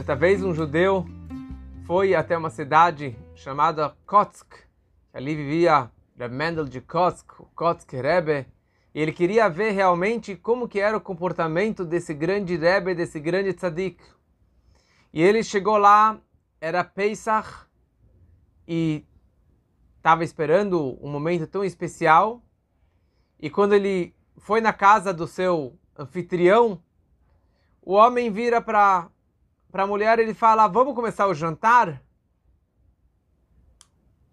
Certa vez um judeu foi até uma cidade chamada Kotsk. Ali vivia Reb Mendel de Kotsk, o Kotsk Rebbe, e ele queria ver realmente como que era o comportamento desse grande Rebbe, desse grande tzadik. E ele chegou lá, era Pesach, e estava esperando um momento tão especial. E quando ele foi na casa do seu anfitrião, o homem vira para para a mulher ele fala: Vamos começar o jantar?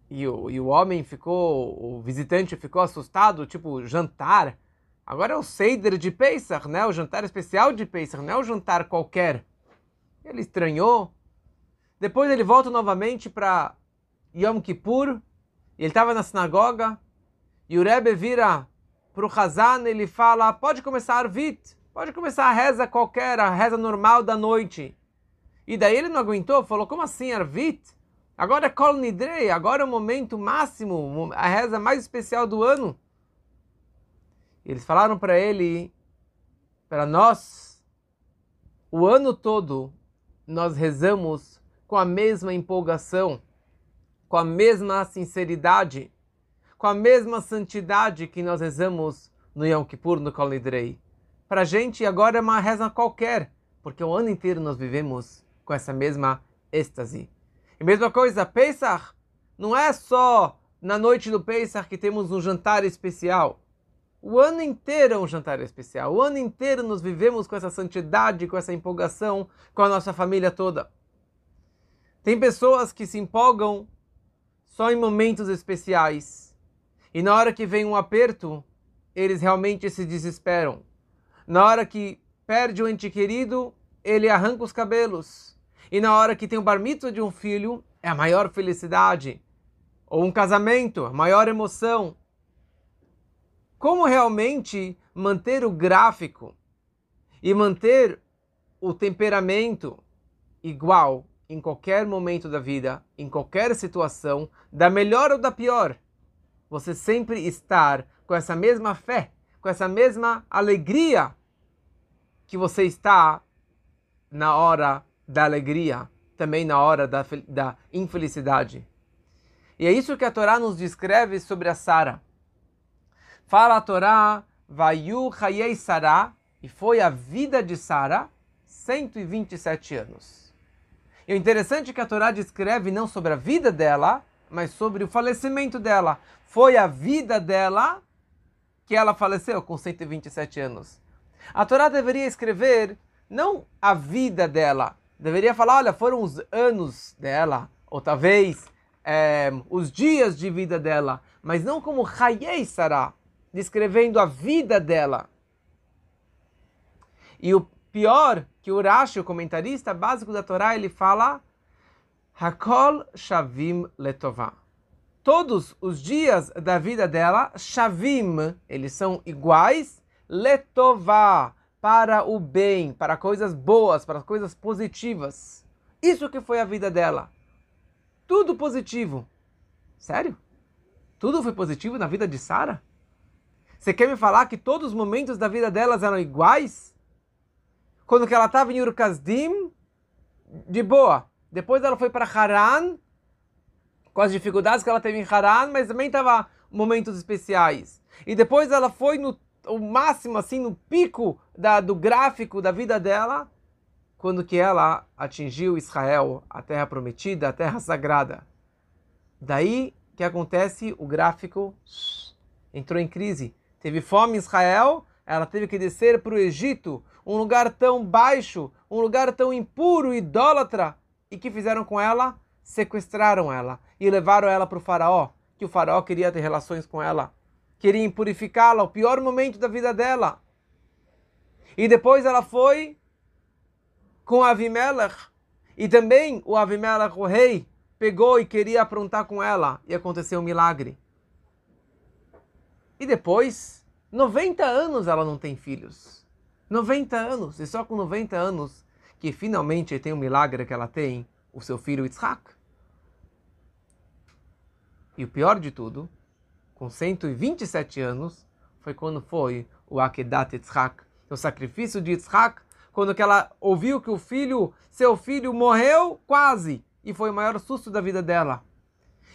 E o, e o homem ficou, o visitante ficou assustado, tipo, jantar? Agora é o Seider de Pesach, né? O jantar especial de Pesach, não é o jantar qualquer. Ele estranhou. Depois ele volta novamente para Yom Kippur. E ele estava na sinagoga. E o Rebbe vira para o Hazan ele fala: Pode começar a Arvit. Pode começar a reza qualquer, a reza normal da noite. E daí ele não aguentou, falou, como assim, Arvit? Agora é Kol Nidrei, agora é o momento máximo, a reza mais especial do ano. Eles falaram para ele, para nós, o ano todo nós rezamos com a mesma empolgação, com a mesma sinceridade, com a mesma santidade que nós rezamos no Yom Kippur, no Kol Nidrei. Para a gente agora é uma reza qualquer, porque o ano inteiro nós vivemos com essa mesma êxtase. E mesma coisa, Pesach, não é só na noite do Pesach que temos um jantar especial. O ano inteiro é um jantar especial. O ano inteiro nos vivemos com essa santidade, com essa empolgação, com a nossa família toda. Tem pessoas que se empolgam só em momentos especiais. E na hora que vem um aperto, eles realmente se desesperam. Na hora que perde o ente querido, ele arranca os cabelos. E na hora que tem o bar mitzvah de um filho, é a maior felicidade. Ou um casamento, a maior emoção. Como realmente manter o gráfico e manter o temperamento igual em qualquer momento da vida, em qualquer situação, da melhor ou da pior? Você sempre estar com essa mesma fé, com essa mesma alegria que você está na hora da alegria, também na hora da, da infelicidade. E é isso que a Torá nos descreve sobre a Sara. Fala a Torá, Vayu Hayei Sara, e foi a vida de Sara 127 anos. E o interessante é que a Torá descreve não sobre a vida dela, mas sobre o falecimento dela. Foi a vida dela que ela faleceu com 127 anos. A Torá deveria escrever não a vida dela, deveria falar, olha, foram os anos dela, ou talvez é, os dias de vida dela, mas não como Hayei Sarah, descrevendo a vida dela. E o pior, que o Rashi, o comentarista básico da Torá, ele fala Hakol Shavim Letová. Todos os dias da vida dela, Shavim, eles são iguais, Letová, para o bem, para coisas boas, para coisas positivas. Isso que foi a vida dela. Tudo positivo. Sério? Tudo foi positivo na vida de Sara? Você quer me falar que todos os momentos da vida delas eram iguais? Quando que ela estava em Urkazdim, de boa. Depois ela foi para Haran, com as dificuldades que ela teve em Haran, mas também estava momentos especiais. E depois ela foi no o máximo, assim, no pico da, do gráfico da vida dela, quando que ela atingiu Israel, a terra prometida, a terra sagrada. Daí que acontece o gráfico entrou em crise. Teve fome em Israel, ela teve que descer para o Egito, um lugar tão baixo, um lugar tão impuro, idólatra. E que fizeram com ela? Sequestraram ela e levaram ela para o faraó, que o faraó queria ter relações com ela queriam purificá-la, o pior momento da vida dela. E depois ela foi com Avimelech. E também o Avimelech, o rei, pegou e queria aprontar com ela. E aconteceu um milagre. E depois, 90 anos ela não tem filhos. 90 anos. E só com 90 anos que finalmente tem um milagre que ela tem o seu filho Yitzhak. E o pior de tudo com 127 anos, foi quando foi o Akedat Yitzhak, o sacrifício de Yitzhak, quando que ela ouviu que o filho, seu filho morreu quase, e foi o maior susto da vida dela.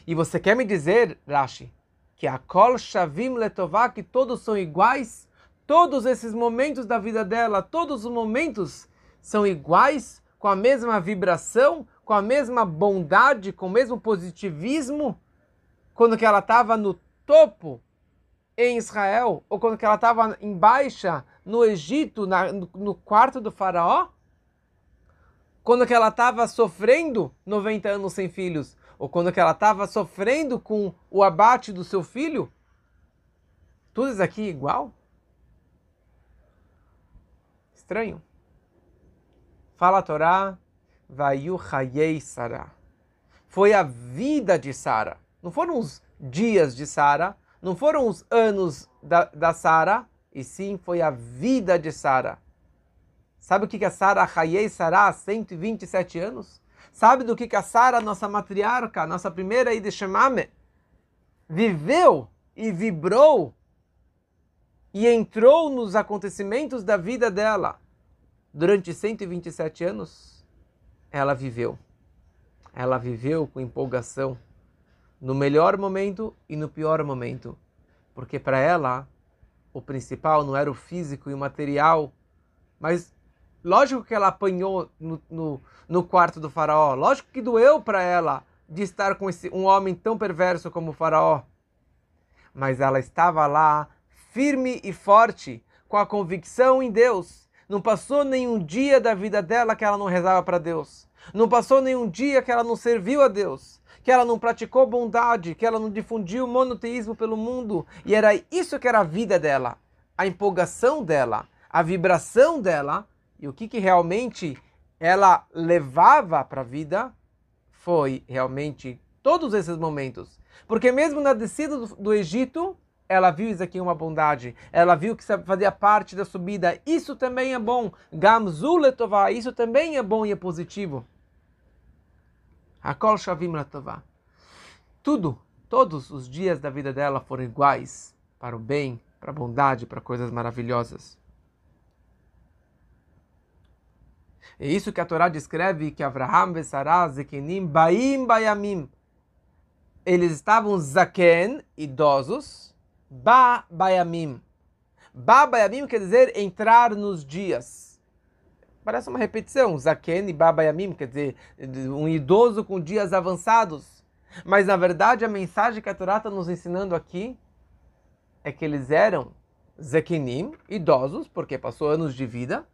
E você quer me dizer, Rashi, que a Kol Shavim Letová, que todos são iguais? Todos esses momentos da vida dela, todos os momentos são iguais, com a mesma vibração, com a mesma bondade, com o mesmo positivismo? Quando que ela estava no topo em Israel, ou quando ela estava em baixa no Egito, na, no, quarto do faraó? Quando ela estava sofrendo 90 anos sem filhos? Ou quando ela estava sofrendo com o abate do seu filho? Tudo isso aqui igual? Estranho. Fala a Torá, Vayu Hayei Sara. Foi a vida de Sara. Não foram os dias de Sara, não foram os anos da, da Sara, e sim foi a vida de Sara. Sabe o que, que a Sara Hayei Sara há 127 anos? Sabe do que, que a Sara, nossa matriarca, nossa primeira Ideshemame, viveu e vibrou e entrou nos acontecimentos da vida dela durante 127 anos? Ela viveu. Ela viveu com empolgação no melhor momento e no pior momento. Porque para ela, o principal não era o físico e o material, mas lógico que ela apanhou no, no, no quarto do faraó, lógico que doeu para ela de estar com esse, um homem tão perverso como o faraó. Mas ela estava lá, firme e forte, com a convicção em Deus. Não passou nenhum dia da vida dela que ela não rezava para Deus. Não passou nenhum dia que ela não serviu a Deus que ela não praticou bondade, que ela não difundiu monoteísmo pelo mundo. E era isso que era a vida dela, a empolgação dela, a vibração dela. E o que, que realmente ela levava para a vida foi realmente todos esses momentos. Porque mesmo na descida do, do Egito, ela viu isso aqui uma bondade, ela viu que fazia parte da subida, isso também é bom. Gamzuletová, isso também é bom e é positivo. Hakol Shavim Latová. Tudo, todos os dias da vida dela foram iguais para o bem, para a bondade, para coisas maravilhosas. É isso que a Torá descreve que Avraham Sarah Zekenim Baim Bayamim. Eles estavam Zaken, idosos, Ba Bayamim. Ba Bayamim quer dizer entrar nos dias. Parece uma repetição. Zaken e Baba Yamim, quer dizer, um idoso com dias avançados. Mas na verdade a mensagem que a Torá está nos ensinando aqui é que eles eram Zekinim, idosos, porque passou anos de vida,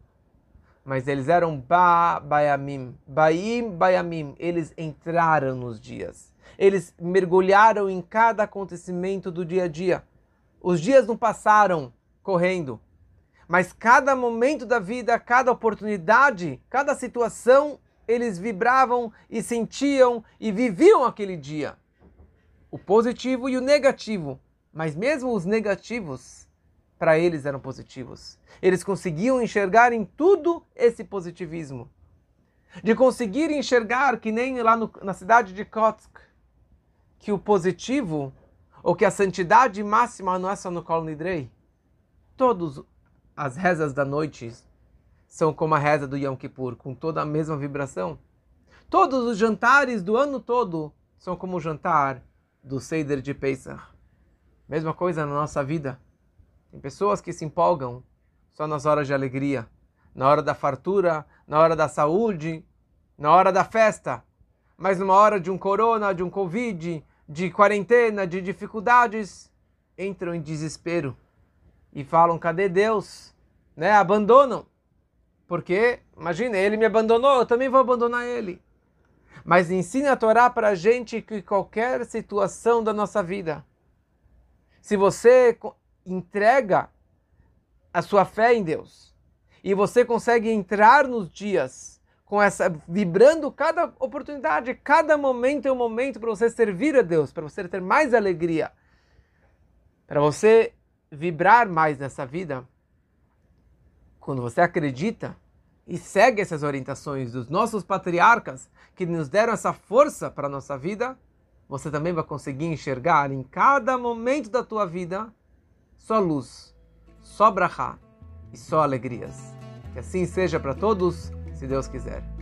mas eles eram Ba Bayamim, Baim Bayamim, eles entraram nos dias. Eles mergulharam em cada acontecimento do dia a dia. Os dias não passaram correndo mas cada momento da vida, cada oportunidade, cada situação, eles vibravam e sentiam e viviam aquele dia. O positivo e o negativo. Mas mesmo os negativos, para eles eram positivos. Eles conseguiam enxergar em tudo esse positivismo. De conseguir enxergar, que nem lá no, na cidade de Kotsk, que o positivo, ou que a santidade máxima não é só no Kol Nidrei. Todos as rezas da noite são como a reza do Yom Kippur, com toda a mesma vibração. Todos os jantares do ano todo são como o jantar do Seder de Pesach. Mesma coisa na nossa vida. Tem pessoas que se empolgam só nas horas de alegria, na hora da fartura, na hora da saúde, na hora da festa. Mas numa hora de um corona, de um covid, de quarentena, de dificuldades, entram em desespero e falam: cadê Deus? Né? Abandonam. Porque, imagina, ele me abandonou, eu também vou abandonar ele. Mas ensina a Torá para a gente que qualquer situação da nossa vida, se você entrega a sua fé em Deus e você consegue entrar nos dias com essa vibrando cada oportunidade, cada momento é um momento para você servir a Deus, para você ter mais alegria, para você vibrar mais nessa vida, quando você acredita e segue essas orientações dos nossos patriarcas que nos deram essa força para a nossa vida, você também vai conseguir enxergar em cada momento da tua vida só luz, só brachá e só alegrias. Que assim seja para todos, se Deus quiser.